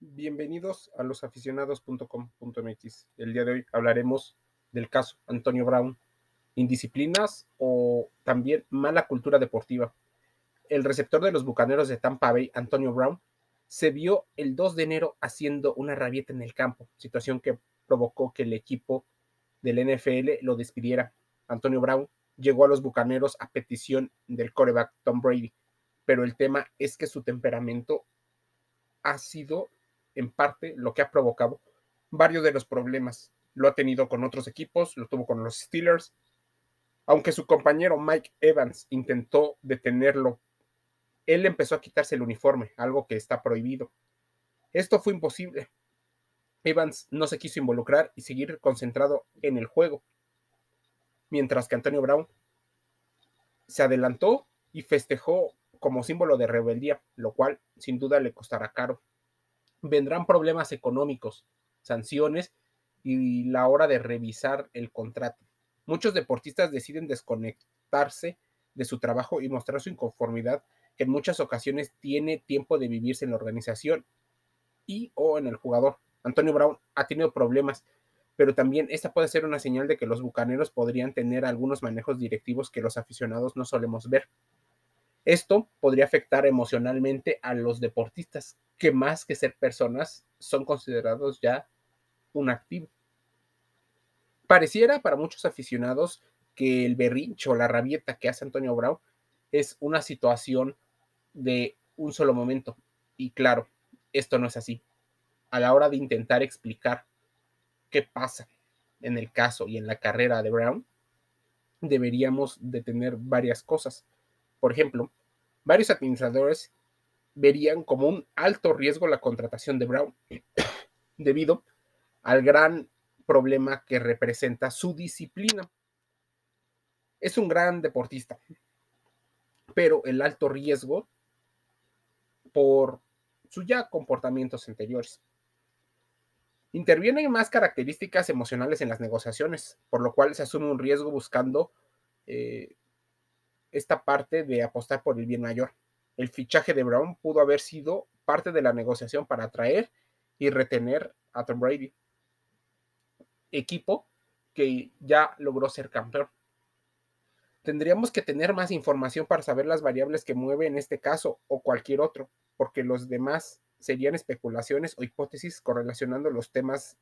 Bienvenidos a losaficionados.com.mx. El día de hoy hablaremos del caso Antonio Brown, indisciplinas o también mala cultura deportiva. El receptor de los Bucaneros de Tampa Bay, Antonio Brown, se vio el 2 de enero haciendo una rabieta en el campo, situación que provocó que el equipo del NFL lo despidiera. Antonio Brown llegó a los Bucaneros a petición del coreback Tom Brady, pero el tema es que su temperamento ha sido en parte lo que ha provocado varios de los problemas. Lo ha tenido con otros equipos, lo tuvo con los Steelers, aunque su compañero Mike Evans intentó detenerlo, él empezó a quitarse el uniforme, algo que está prohibido. Esto fue imposible. Evans no se quiso involucrar y seguir concentrado en el juego, mientras que Antonio Brown se adelantó y festejó como símbolo de rebeldía, lo cual sin duda le costará caro. Vendrán problemas económicos, sanciones y la hora de revisar el contrato. Muchos deportistas deciden desconectarse de su trabajo y mostrar su inconformidad, que en muchas ocasiones tiene tiempo de vivirse en la organización y o en el jugador. Antonio Brown ha tenido problemas, pero también esta puede ser una señal de que los bucaneros podrían tener algunos manejos directivos que los aficionados no solemos ver. Esto podría afectar emocionalmente a los deportistas, que más que ser personas son considerados ya un activo. Pareciera para muchos aficionados que el berrincho la rabieta que hace Antonio Brown es una situación de un solo momento. Y claro, esto no es así. A la hora de intentar explicar qué pasa en el caso y en la carrera de Brown, deberíamos de tener varias cosas. Por ejemplo, varios administradores verían como un alto riesgo la contratación de Brown debido al gran problema que representa su disciplina. Es un gran deportista, pero el alto riesgo por sus ya comportamientos anteriores. Intervienen más características emocionales en las negociaciones, por lo cual se asume un riesgo buscando eh, esta parte de apostar por el bien mayor. El fichaje de Brown pudo haber sido parte de la negociación para atraer y retener a Tom Brady, equipo que ya logró ser campeón. Tendríamos que tener más información para saber las variables que mueve en este caso o cualquier otro, porque los demás serían especulaciones o hipótesis correlacionando los temas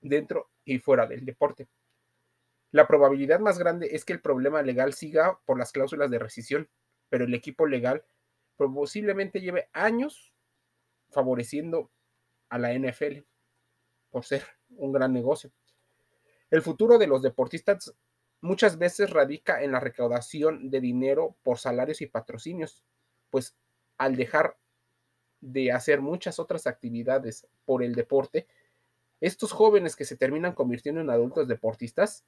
dentro y fuera del deporte. La probabilidad más grande es que el problema legal siga por las cláusulas de rescisión, pero el equipo legal posiblemente lleve años favoreciendo a la NFL por ser un gran negocio. El futuro de los deportistas muchas veces radica en la recaudación de dinero por salarios y patrocinios, pues al dejar de hacer muchas otras actividades por el deporte, estos jóvenes que se terminan convirtiendo en adultos deportistas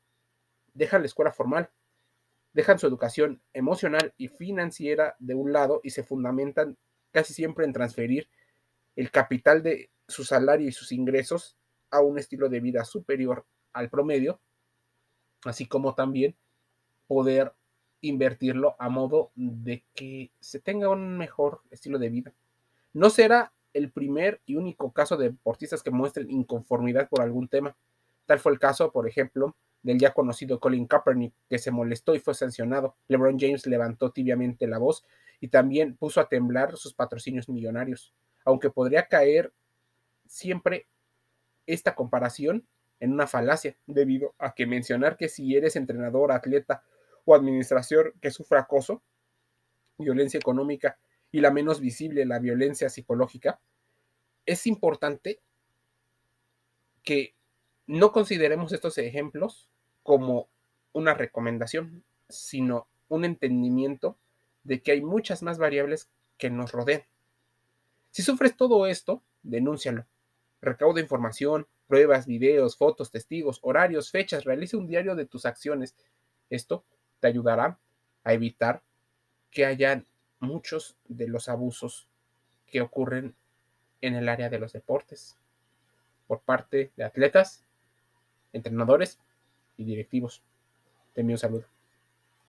dejan la escuela formal, dejan su educación emocional y financiera de un lado y se fundamentan casi siempre en transferir el capital de su salario y sus ingresos a un estilo de vida superior al promedio, así como también poder invertirlo a modo de que se tenga un mejor estilo de vida. No será el primer y único caso de deportistas que muestren inconformidad por algún tema. Tal fue el caso, por ejemplo, del ya conocido Colin Kaepernick, que se molestó y fue sancionado. LeBron James levantó tibiamente la voz y también puso a temblar sus patrocinios millonarios, aunque podría caer siempre esta comparación en una falacia, debido a que mencionar que si eres entrenador, atleta o administración que sufra acoso, violencia económica y la menos visible, la violencia psicológica, es importante que no consideremos estos ejemplos como una recomendación, sino un entendimiento de que hay muchas más variables que nos rodean. Si sufres todo esto, denúncialo. Recauda información, pruebas, videos, fotos, testigos, horarios, fechas, realiza un diario de tus acciones. Esto te ayudará a evitar que hayan muchos de los abusos que ocurren en el área de los deportes por parte de atletas entrenadores y directivos. Te envío un saludo.